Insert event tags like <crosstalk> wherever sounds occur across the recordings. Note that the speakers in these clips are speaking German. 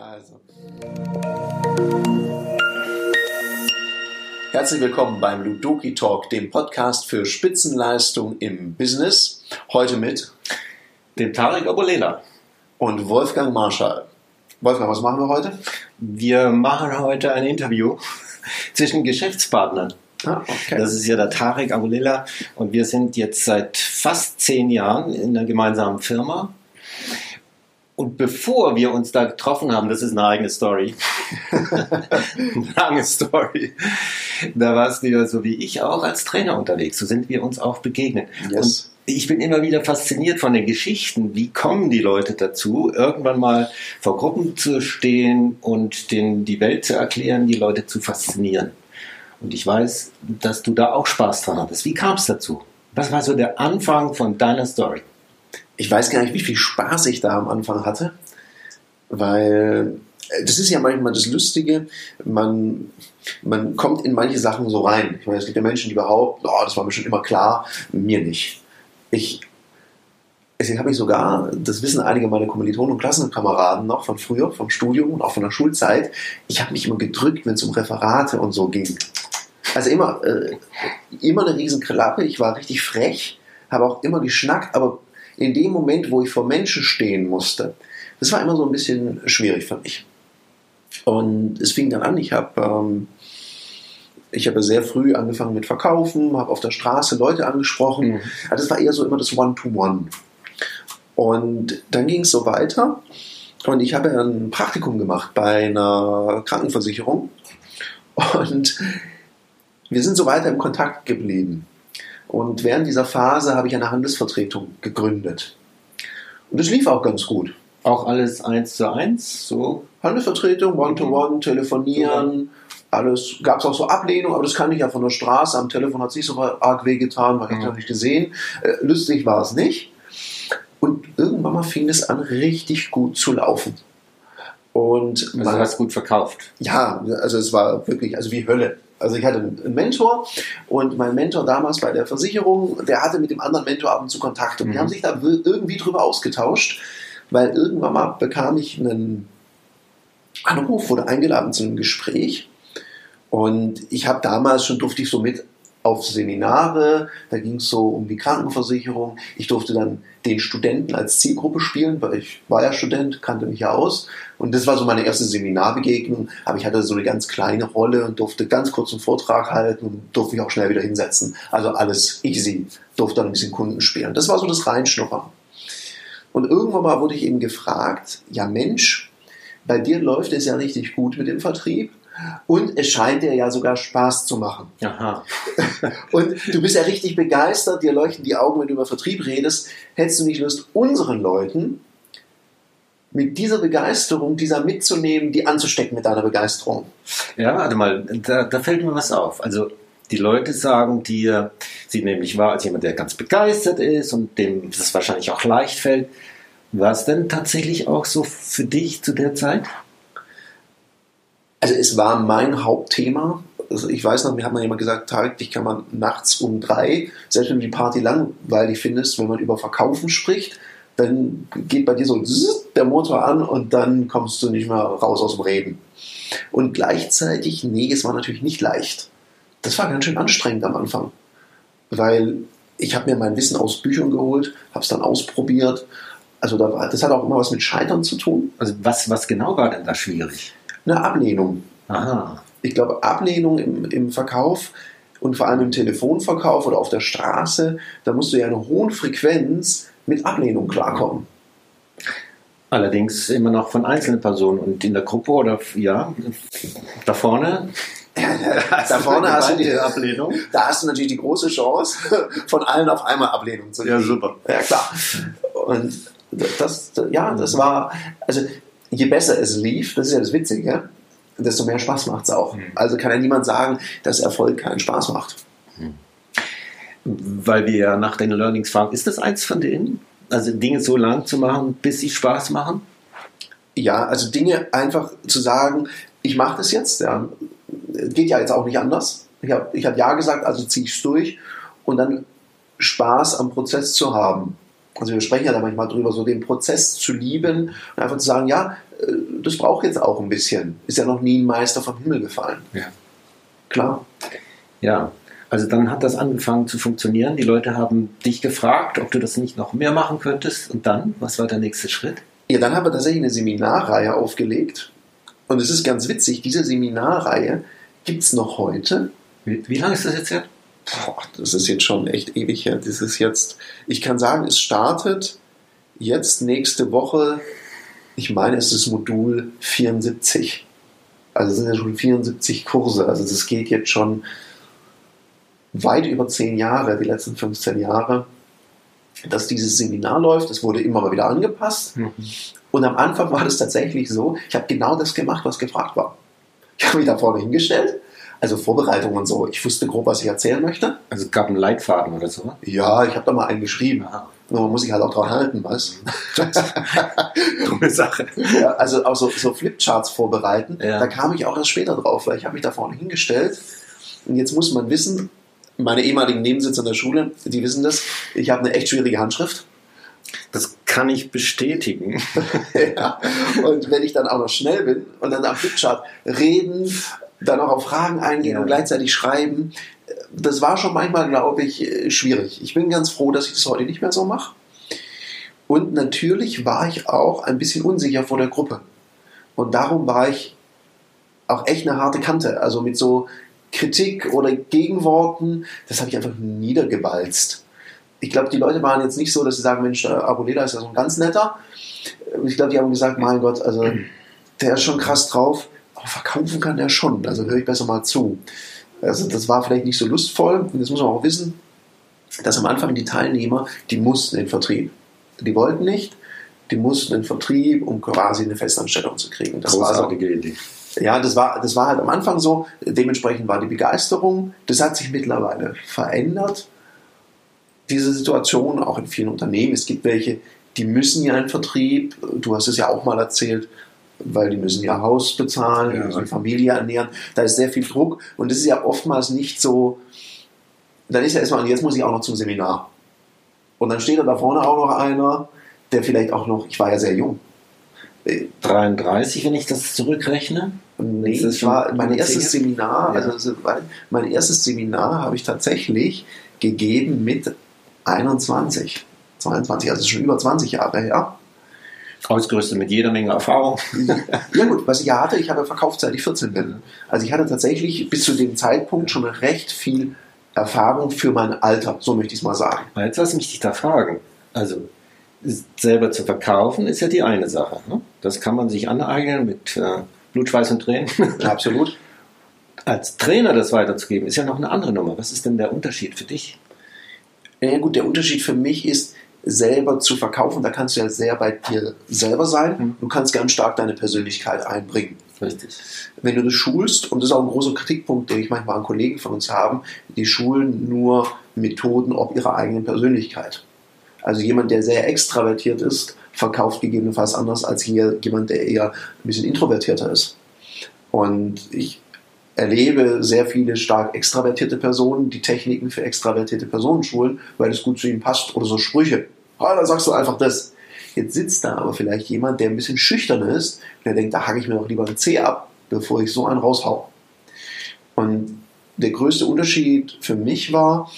Also. Herzlich willkommen beim Ludoki Talk, dem Podcast für Spitzenleistung im Business. Heute mit dem Tarek Abulela und Wolfgang Marschall. Wolfgang, was machen wir heute? Wir machen heute ein Interview <laughs> zwischen Geschäftspartnern. Ah, okay. Das ist ja der Tarek Abulela und wir sind jetzt seit fast zehn Jahren in einer gemeinsamen Firma. Und bevor wir uns da getroffen haben, das ist eine eigene Story, eine <laughs> lange Story, da warst du ja so wie ich auch als Trainer unterwegs. So sind wir uns auch begegnet. Yes. Und ich bin immer wieder fasziniert von den Geschichten. Wie kommen die Leute dazu, irgendwann mal vor Gruppen zu stehen und den, die Welt zu erklären, die Leute zu faszinieren? Und ich weiß, dass du da auch Spaß dran hattest. Wie kam es dazu? Was war so der Anfang von deiner Story? Ich weiß gar nicht, wie viel Spaß ich da am Anfang hatte, weil äh, das ist ja manchmal das Lustige, man, man kommt in manche Sachen so rein. Ich meine, es gibt ja Menschen, die behaupten, oh, das war mir schon immer klar, mir nicht. Ich, deswegen habe ich sogar, das wissen einige meiner Kommilitonen und Klassenkameraden noch von früher, vom Studium und auch von der Schulzeit, ich habe mich immer gedrückt, wenn es um Referate und so ging. Also immer, äh, immer eine riesen Klappe. Ich war richtig frech, habe auch immer geschnackt, aber in dem Moment, wo ich vor Menschen stehen musste, das war immer so ein bisschen schwierig für mich. Und es fing dann an, ich habe ähm, ich habe sehr früh angefangen mit Verkaufen, habe auf der Straße Leute angesprochen. Mhm. Also das war eher so immer das One-to-One. -One. Und dann ging es so weiter. Und ich habe ein Praktikum gemacht bei einer Krankenversicherung. Und wir sind so weiter im Kontakt geblieben. Und während dieser Phase habe ich eine Handelsvertretung gegründet. Und das lief auch ganz gut. Auch alles eins zu eins, so? Handelsvertretung, One-to-One, -one, telefonieren, alles. Gab es auch so Ablehnung, aber das kann ich ja von der Straße. Am Telefon hat es nicht so arg wehgetan, weil ich ja. nicht gesehen. Äh, lustig war es nicht. Und irgendwann mal fing es an, richtig gut zu laufen. Und also man, hast gut verkauft. Ja, also es war wirklich, also wie Hölle. Also ich hatte einen Mentor und mein Mentor damals bei der Versicherung, der hatte mit dem anderen Mentor ab und zu Kontakt und mhm. die haben sich da irgendwie drüber ausgetauscht, weil irgendwann mal bekam ich einen Anruf, wurde eingeladen zu einem Gespräch und ich habe damals schon durfte ich so mit auf Seminare, da ging es so um die Krankenversicherung. Ich durfte dann den Studenten als Zielgruppe spielen, weil ich war ja Student, kannte mich ja aus. Und das war so meine erste Seminarbegegnung. Aber ich hatte so eine ganz kleine Rolle und durfte ganz kurz einen Vortrag halten und durfte mich auch schnell wieder hinsetzen. Also alles easy. Durfte dann ein bisschen Kunden spielen. Das war so das Reinschnuppern. Und irgendwann mal wurde ich eben gefragt, ja Mensch, bei dir läuft es ja richtig gut mit dem Vertrieb. Und es scheint dir ja sogar Spaß zu machen. Aha. <laughs> Und du bist ja richtig begeistert, dir leuchten die Augen, wenn du über Vertrieb redest. Hättest du nicht Lust, unseren Leuten mit dieser Begeisterung, dieser mitzunehmen, die anzustecken mit deiner Begeisterung? Ja, warte mal, da, da fällt mir was auf. Also die Leute sagen dir, sie nehmen mich wahr als jemand, der ganz begeistert ist und dem das wahrscheinlich auch leicht fällt. War es denn tatsächlich auch so für dich zu der Zeit? Also es war mein Hauptthema. Also ich weiß noch, mir hat mal jemand gesagt, Tarek, dich kann man nachts um drei, selbst wenn du die Party langweilig findest, wenn man über Verkaufen spricht, dann geht bei dir so der Motor an und dann kommst du nicht mehr raus aus dem Reden. Und gleichzeitig, nee, es war natürlich nicht leicht. Das war ganz schön anstrengend am Anfang, weil ich habe mir mein Wissen aus Büchern geholt, habe es dann ausprobiert. Also das hat auch immer was mit Scheitern zu tun. Also was, was genau war denn da schwierig? Eine Ablehnung. Aha. Ich glaube, Ablehnung im, im Verkauf und vor allem im Telefonverkauf oder auf der Straße, da musst du ja in einer hohen Frequenz mit Ablehnung klarkommen. Allerdings immer noch von einzelnen Personen und in der Gruppe oder ja, da vorne. <laughs> da vorne hast du die Ablehnung. Da hast du natürlich die große Chance, <laughs> von allen auf einmal Ablehnung zu kriegen. Ja, super. Ja, klar. Und das, ja, das war, also je besser es lief, das ist ja das Witzige, desto mehr Spaß macht es auch. Mhm. Also kann ja niemand sagen, dass Erfolg keinen Spaß macht. Mhm. Weil wir ja nach den Learnings fragen, ist das eins von denen? Also Dinge so lang zu machen, bis sie Spaß machen? Ja, also Dinge einfach zu sagen, ich mache das jetzt, ja, geht ja jetzt auch nicht anders. Ich habe ich hab Ja gesagt, also ziehe ich es durch und dann Spaß am Prozess zu haben. Also wir sprechen ja da manchmal drüber, so den Prozess zu lieben und einfach zu sagen, ja, äh, das braucht jetzt auch ein bisschen. Ist ja noch nie ein Meister vom Himmel gefallen. Ja. Klar. Ja, also dann hat das angefangen zu funktionieren. Die Leute haben dich gefragt, ob du das nicht noch mehr machen könntest. Und dann, was war der nächste Schritt? Ja, dann haben wir tatsächlich eine Seminarreihe aufgelegt. Und es ist ganz witzig, diese Seminarreihe gibt es noch heute. Wie, wie lange ist das jetzt her? Boah, das ist jetzt schon echt ewig her. Das ist jetzt, ich kann sagen, es startet jetzt nächste Woche, ich meine, es ist Modul 74. Also es sind ja schon 74 Kurse. Also das geht jetzt schon weit über zehn Jahre, die letzten 15 Jahre, dass dieses Seminar läuft. Es wurde immer mal wieder angepasst. Mhm. Und am Anfang war das tatsächlich so, ich habe genau das gemacht, was gefragt war. Ich habe mich da vorne hingestellt, also Vorbereitung und so. Ich wusste grob, was ich erzählen möchte. Also es gab einen Leitfaden oder so? Ja, ich habe da mal einen geschrieben. Nur man muss sich halt auch dran halten, was? <laughs> Dumme Sache. Ja, also auch so, so Flipcharts vorbereiten. Ja. Da kam ich auch erst später drauf, weil ich habe mich da vorne hingestellt. Und jetzt muss man wissen, meine ehemaligen Nebensitzer in der Schule, die wissen das, ich habe eine echt schwierige Handschrift. Das kann ich bestätigen. <laughs> ja. Und wenn ich dann auch noch schnell bin und dann am Flipchart reden, dann auch auf Fragen eingehen ja. und gleichzeitig schreiben, das war schon manchmal, glaube ich, schwierig. Ich bin ganz froh, dass ich das heute nicht mehr so mache. Und natürlich war ich auch ein bisschen unsicher vor der Gruppe. Und darum war ich auch echt eine harte Kante. Also mit so Kritik oder Gegenworten, das habe ich einfach niedergewalzt. Ich glaube, die Leute waren jetzt nicht so, dass sie sagen, Mensch, der Abuleda ist ja so ein ganz netter. Ich glaube, die haben gesagt, mein Gott, also der ist schon krass drauf, aber verkaufen kann der schon. Also höre ich besser mal zu. Also das war vielleicht nicht so lustvoll. Und das muss man auch wissen, dass am Anfang die Teilnehmer, die mussten in den Vertrieb. Die wollten nicht, die mussten in den Vertrieb, um quasi eine Festanstellung zu kriegen. Das Großartige war so, Idee. Ja, das war, das war halt am Anfang so. Dementsprechend war die Begeisterung. Das hat sich mittlerweile verändert. Diese Situation auch in vielen Unternehmen. Es gibt welche, die müssen ja einen Vertrieb. Du hast es ja auch mal erzählt, weil die müssen ihr Haus bezahlen, ja. müssen Familie ernähren. Da ist sehr viel Druck. Und das ist ja oftmals nicht so. Dann ist ja erstmal, jetzt muss ich auch noch zum Seminar. Und dann steht da vorne auch noch einer, der vielleicht auch noch, ich war ja sehr jung, 33, wenn ich das zurückrechne. Nee, das war mein erstes Seminar, ja. also mein erstes Seminar habe ich tatsächlich gegeben mit 21, 22, also schon über 20 Jahre her. Ausgerüstet mit jeder Menge Erfahrung. <laughs> ja gut, was ich ja hatte, ich habe verkauft, seit ich 14 bin. Also ich hatte tatsächlich bis zu dem Zeitpunkt schon recht viel Erfahrung für mein Alter, so möchte ich es mal sagen. Jetzt lass mich dich da fragen. Also selber zu verkaufen, ist ja die eine Sache. Ne? Das kann man sich aneignen mit äh, Blut, Schweiß und Tränen. <laughs> Absolut. Als Trainer das weiterzugeben, ist ja noch eine andere Nummer. Was ist denn der Unterschied für dich? Ja gut, der Unterschied für mich ist, selber zu verkaufen, da kannst du ja sehr bei dir selber sein. Mhm. Du kannst ganz stark deine Persönlichkeit einbringen. Richtig. Wenn du das schulst, und das ist auch ein großer Kritikpunkt, den ich manchmal an Kollegen von uns haben, die schulen nur Methoden ob ihrer eigenen Persönlichkeit. Also jemand, der sehr extravertiert ist, verkauft gegebenenfalls anders als jemand, der eher ein bisschen introvertierter ist. Und ich erlebe sehr viele stark extravertierte Personen, die Techniken für extravertierte Personen schulen, weil es gut zu ihnen passt oder so Sprüche. Ah, da sagst du einfach das. Jetzt sitzt da aber vielleicht jemand, der ein bisschen schüchtern ist und der denkt, da hacke ich mir doch lieber einen Zeh ab, bevor ich so einen raushau. Und der größte Unterschied für mich war,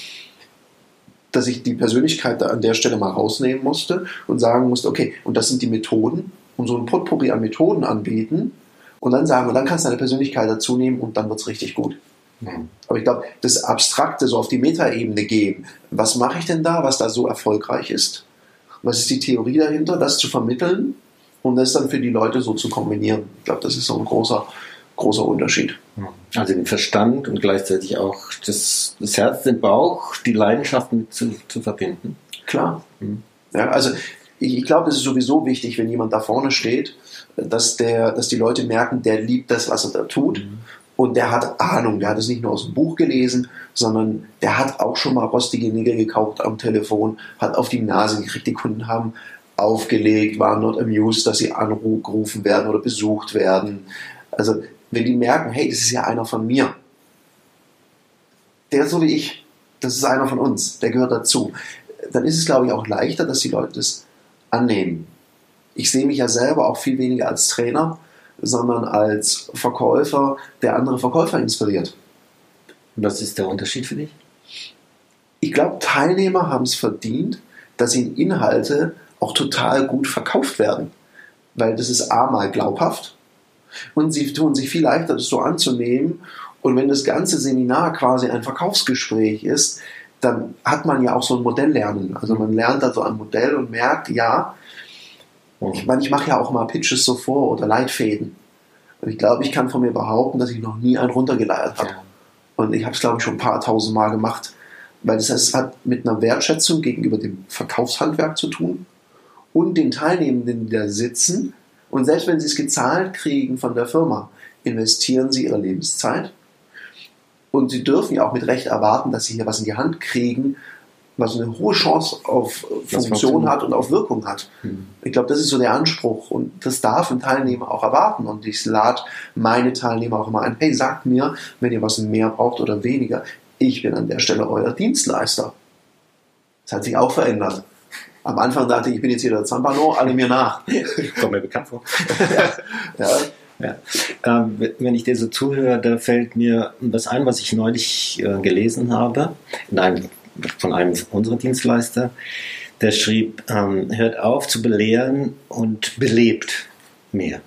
dass ich die Persönlichkeit an der Stelle mal rausnehmen musste und sagen musste, okay, und das sind die Methoden und so ein Potpourri an Methoden anbieten und dann sagen, und dann kannst du deine Persönlichkeit dazu nehmen und dann wird es richtig gut. Mhm. Aber ich glaube, das Abstrakte so auf die Metaebene geben, was mache ich denn da, was da so erfolgreich ist? Was ist die Theorie dahinter, das zu vermitteln und das dann für die Leute so zu kombinieren? Ich glaube, das ist so ein großer, großer Unterschied. Also den Verstand und gleichzeitig auch das, das Herz, den Bauch, die Leidenschaft mit zu, zu verbinden. Klar. Mhm. Ja, also ich, ich glaube, es ist sowieso wichtig, wenn jemand da vorne steht, dass, der, dass die Leute merken, der liebt das, was er da tut. Mhm. Und der hat Ahnung, der hat es nicht nur aus dem Buch gelesen, sondern der hat auch schon mal rostige Nägel gekauft am Telefon, hat auf die Nase gekriegt, die Kunden haben aufgelegt, waren not amused, dass sie angerufen werden oder besucht werden. Also wenn die merken, hey, das ist ja einer von mir. Der ist so wie ich. Das ist einer von uns. Der gehört dazu. dann ist es, glaube ich, auch leichter, dass die Leute das annehmen. Ich sehe mich ja selber auch viel weniger als Trainer, sondern als Verkäufer, der andere Verkäufer inspiriert. Was ist der Unterschied für dich? Ich glaube, Teilnehmer haben es verdient, dass ihnen Inhalte auch total gut verkauft werden. Weil das ist A mal glaubhaft und sie tun sich viel leichter, das so anzunehmen. Und wenn das ganze Seminar quasi ein Verkaufsgespräch ist, dann hat man ja auch so ein Modell lernen. Also man lernt da so ein Modell und merkt, ja, ich meine, ich mache ja auch mal Pitches so vor oder Leitfäden. Und ich glaube, ich kann von mir behaupten, dass ich noch nie einen runtergeleiert habe. Und ich habe es, glaube ich, schon ein paar tausend Mal gemacht. Weil das heißt, es hat mit einer Wertschätzung gegenüber dem Verkaufshandwerk zu tun und den Teilnehmenden, die da sitzen. Und selbst wenn sie es gezahlt kriegen von der Firma, investieren sie ihre Lebenszeit. Und sie dürfen ja auch mit Recht erwarten, dass sie hier was in die Hand kriegen, was eine hohe Chance auf Funktion hat und auf Wirkung hat. Mhm. Ich glaube, das ist so der Anspruch und das darf ein Teilnehmer auch erwarten. Und ich lade meine Teilnehmer auch immer ein, hey, sagt mir, wenn ihr was mehr braucht oder weniger. Ich bin an der Stelle euer Dienstleister. Das hat sich auch verändert. Am Anfang dachte ich, ich bin jetzt hier der Zampano, alle mir nach. Kommt mir bekannt vor. <laughs> ja. ja. Ja. Ähm, wenn ich dir so zuhöre, da fällt mir was ein, was ich neulich äh, gelesen habe, in einem von einem unserer Dienstleister, der schrieb, ähm, hört auf zu belehren und belebt mehr.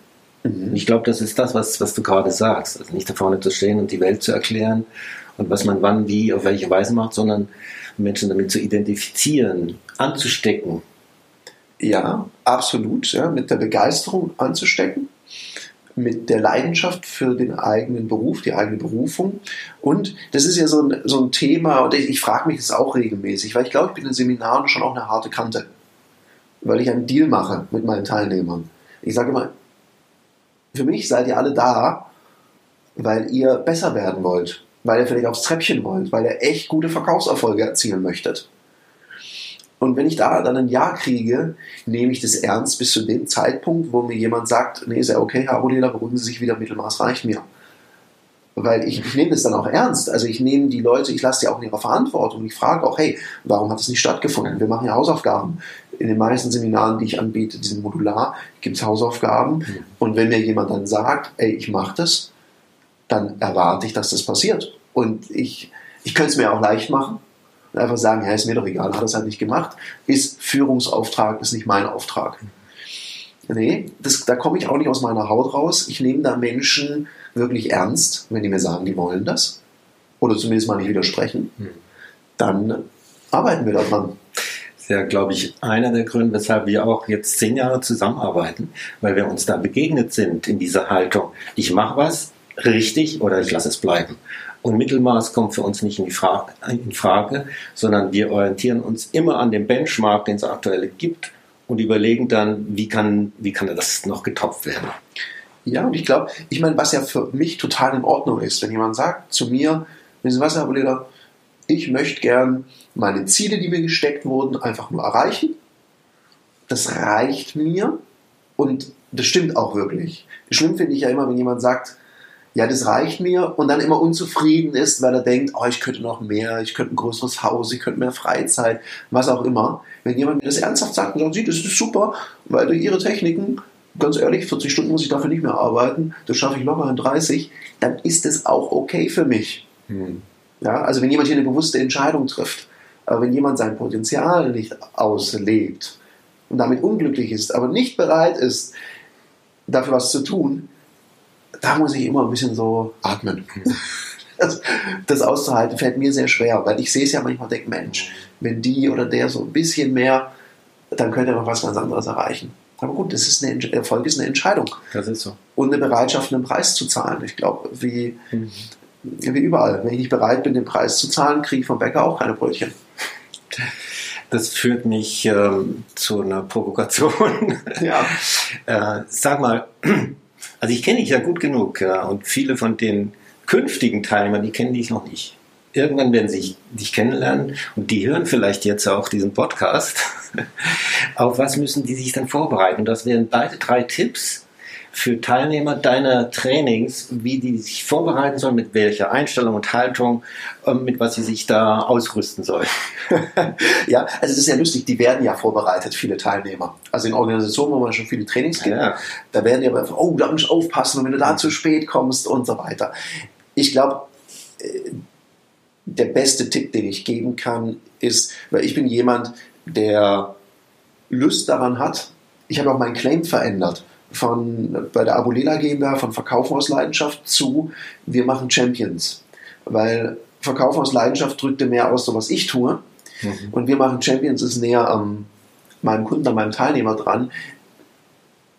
Mhm. Ich glaube, das ist das, was, was du gerade sagst. Also nicht da vorne zu stehen und die Welt zu erklären und was man wann, wie, auf welche Weise macht, sondern Menschen damit zu identifizieren, anzustecken. Ja, absolut. Ja, mit der Begeisterung anzustecken mit der Leidenschaft für den eigenen Beruf, die eigene Berufung. Und das ist ja so ein, so ein Thema, und ich, ich frage mich das auch regelmäßig, weil ich glaube, ich bin in Seminaren schon auch eine harte Kante, weil ich einen Deal mache mit meinen Teilnehmern. Ich sage immer, für mich seid ihr alle da, weil ihr besser werden wollt, weil ihr vielleicht aufs Treppchen wollt, weil ihr echt gute Verkaufserfolge erzielen möchtet. Und wenn ich da dann ein Ja kriege, nehme ich das ernst bis zu dem Zeitpunkt, wo mir jemand sagt, nee, ist ja okay, Herr Aboleda, beruhigen Sie sich wieder, Mittelmaß reicht mir. Weil ich, ich nehme das dann auch ernst. Also ich nehme die Leute, ich lasse die auch in ihrer Verantwortung. Ich frage auch, hey, warum hat es nicht stattgefunden? Wir machen ja Hausaufgaben. In den meisten Seminaren, die ich anbiete, die sind modular, gibt es Hausaufgaben. Und wenn mir jemand dann sagt, ey, ich mache das, dann erwarte ich, dass das passiert. Und ich, ich könnte es mir auch leicht machen und einfach sagen, ja, ist mir doch egal, hat es halt nicht gemacht, ist Führungsauftrag, ist nicht mein Auftrag. Nee, das, da komme ich auch nicht aus meiner Haut raus. Ich nehme da Menschen wirklich ernst, wenn die mir sagen, die wollen das. Oder zumindest mal nicht widersprechen. Hm. Dann arbeiten wir daran. Das ist ja, glaube ich, einer der Gründe, weshalb wir auch jetzt zehn Jahre zusammenarbeiten, weil wir uns da begegnet sind in dieser Haltung. Ich mache was richtig oder ich lasse es bleiben. Und Mittelmaß kommt für uns nicht in, Frage, in Frage, sondern wir orientieren uns immer an dem Benchmark, den es aktuell gibt und überlegen dann, wie kann, wie kann das noch getopft werden. Ja, und ich glaube, ich meine, was ja für mich total in Ordnung ist, wenn jemand sagt zu mir, wissen Sie was, Herr Aboleder, ich möchte gern meine Ziele, die mir gesteckt wurden, einfach nur erreichen. Das reicht mir und das stimmt auch wirklich. Schlimm finde ich ja immer, wenn jemand sagt, ja, das reicht mir und dann immer unzufrieden ist, weil er denkt, oh, ich könnte noch mehr, ich könnte ein größeres Haus, ich könnte mehr Freizeit, was auch immer. Wenn jemand mir das ernsthaft sagt und sagt, sie, das ist super, weil durch ihre Techniken, ganz ehrlich, 40 Stunden muss ich dafür nicht mehr arbeiten, das schaffe ich locker in 30, dann ist es auch okay für mich. Hm. Ja, also wenn jemand hier eine bewusste Entscheidung trifft, aber wenn jemand sein Potenzial nicht auslebt und damit unglücklich ist, aber nicht bereit ist, dafür was zu tun, da muss ich immer ein bisschen so atmen. <laughs> Das, das, auszuhalten fällt mir sehr schwer, weil ich sehe es ja manchmal und denke, Mensch, wenn die oder der so ein bisschen mehr, dann könnte er noch was ganz anderes erreichen. Aber gut, das ist eine, Erfolg ist eine Entscheidung. Das ist so. Und eine Bereitschaft, einen Preis zu zahlen. Ich glaube, wie, mhm. wie überall. Wenn ich nicht bereit bin, den Preis zu zahlen, kriege ich vom Bäcker auch keine Brötchen. Das führt mich ähm, zu einer Provokation. Ja. <laughs> äh, sag mal, also ich kenne dich ja gut genug ja, und viele von den künftigen Teilnehmern, die kennen dich noch nicht. Irgendwann werden sie dich kennenlernen und die hören vielleicht jetzt auch diesen Podcast. <laughs> Auf was müssen die sich dann vorbereiten? Und das wären beide drei Tipps, für Teilnehmer deiner Trainings, wie die sich vorbereiten sollen, mit welcher Einstellung und Haltung, ähm, mit was sie sich da ausrüsten sollen. <laughs> ja, also das ist ja lustig, die werden ja vorbereitet, viele Teilnehmer. Also in Organisationen, wo man schon viele Trainings gibt, ja. da werden die aber, oh, da muss ich aufpassen wenn du da zu spät kommst und so weiter. Ich glaube, äh, der beste Tipp, den ich geben kann, ist, weil ich bin jemand, der Lust daran hat. Ich habe auch meinen Claim verändert von bei der Abulela GmbH von Verkaufen aus Leidenschaft zu wir machen Champions, weil Verkaufen aus Leidenschaft drückte mehr aus, so was ich tue mhm. und wir machen Champions ist näher an meinem Kunden, an meinem Teilnehmer dran.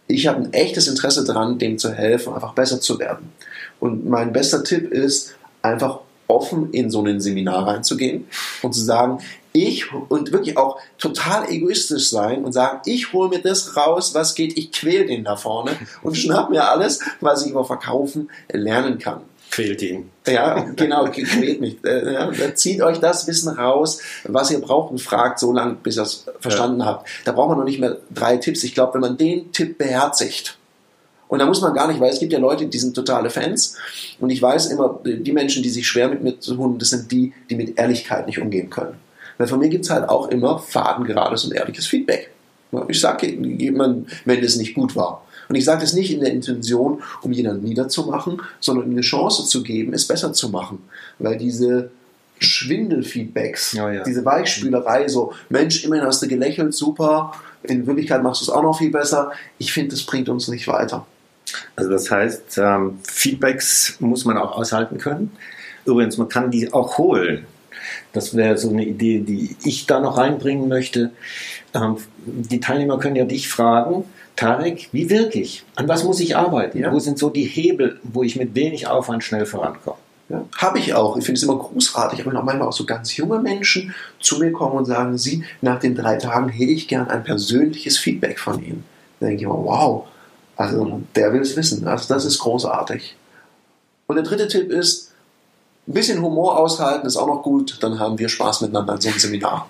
Ich habe ein echtes Interesse daran, dem zu helfen, einfach besser zu werden. Und mein bester Tipp ist, einfach offen in so ein Seminar reinzugehen und zu sagen, ich und wirklich auch total egoistisch sein und sagen, ich hole mir das raus, was geht, ich quäl den da vorne <laughs> und schnapp mir alles, was ich über Verkaufen lernen kann. Quält ihn. Ja, <laughs> genau, quält mich. Äh, ja, zieht euch das Wissen raus, was ihr braucht und fragt so lange, bis ihr es verstanden ja. habt. Da braucht man noch nicht mehr drei Tipps. Ich glaube, wenn man den Tipp beherzigt, und da muss man gar nicht, weil es gibt ja Leute, die sind totale Fans. Und ich weiß immer, die Menschen, die sich schwer mit mir tun, das sind die, die mit Ehrlichkeit nicht umgehen können. Weil von mir gibt es halt auch immer fadengerades und ehrliches Feedback. Ich sage jemand, wenn es nicht gut war. Und ich sage das nicht in der Intention, um jemanden niederzumachen, sondern eine Chance zu geben, es besser zu machen. Weil diese Schwindelfeedbacks, ja, ja. diese Weichspülerei, so, Mensch, immerhin hast du gelächelt, super, in Wirklichkeit machst du es auch noch viel besser. Ich finde, das bringt uns nicht weiter. Also das heißt, ähm, Feedbacks muss man auch aushalten können. Übrigens, man kann die auch holen. Das wäre so eine Idee, die ich da noch reinbringen möchte. Ähm, die Teilnehmer können ja dich fragen, Tarek, wie wirke ich? An was muss ich arbeiten? Ja. Wo sind so die Hebel, wo ich mit wenig Aufwand schnell vorankomme? Ja, habe ich auch. Ich finde es immer großartig, aber auch manchmal auch so ganz junge Menschen zu mir kommen und sagen, sie, nach den drei Tagen hätte ich gern ein persönliches Feedback von Ihnen. Da denke ich immer, wow, also der will es wissen. Also das ist großartig. Und der dritte Tipp ist, ein bisschen Humor aushalten ist auch noch gut, dann haben wir Spaß miteinander in so einem Seminar.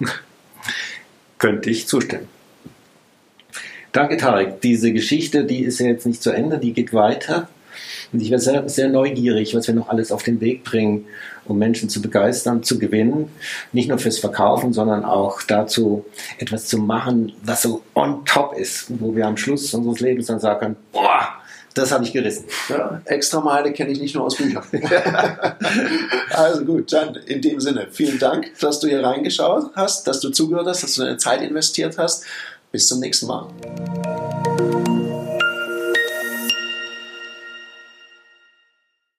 <laughs> Könnte ich zustimmen. Danke, Tarek. Diese Geschichte, die ist ja jetzt nicht zu Ende, die geht weiter. Und ich wäre sehr, sehr neugierig, was wir noch alles auf den Weg bringen, um Menschen zu begeistern, zu gewinnen. Nicht nur fürs Verkaufen, sondern auch dazu, etwas zu machen, was so on top ist, wo wir am Schluss unseres Lebens dann sagen können, boah, das habe ich gerissen. Ja, extra Meile kenne ich nicht nur aus Büchern. <laughs> also gut, dann in dem Sinne, vielen Dank, dass du hier reingeschaut hast, dass du zugehört hast, dass du deine Zeit investiert hast. Bis zum nächsten Mal.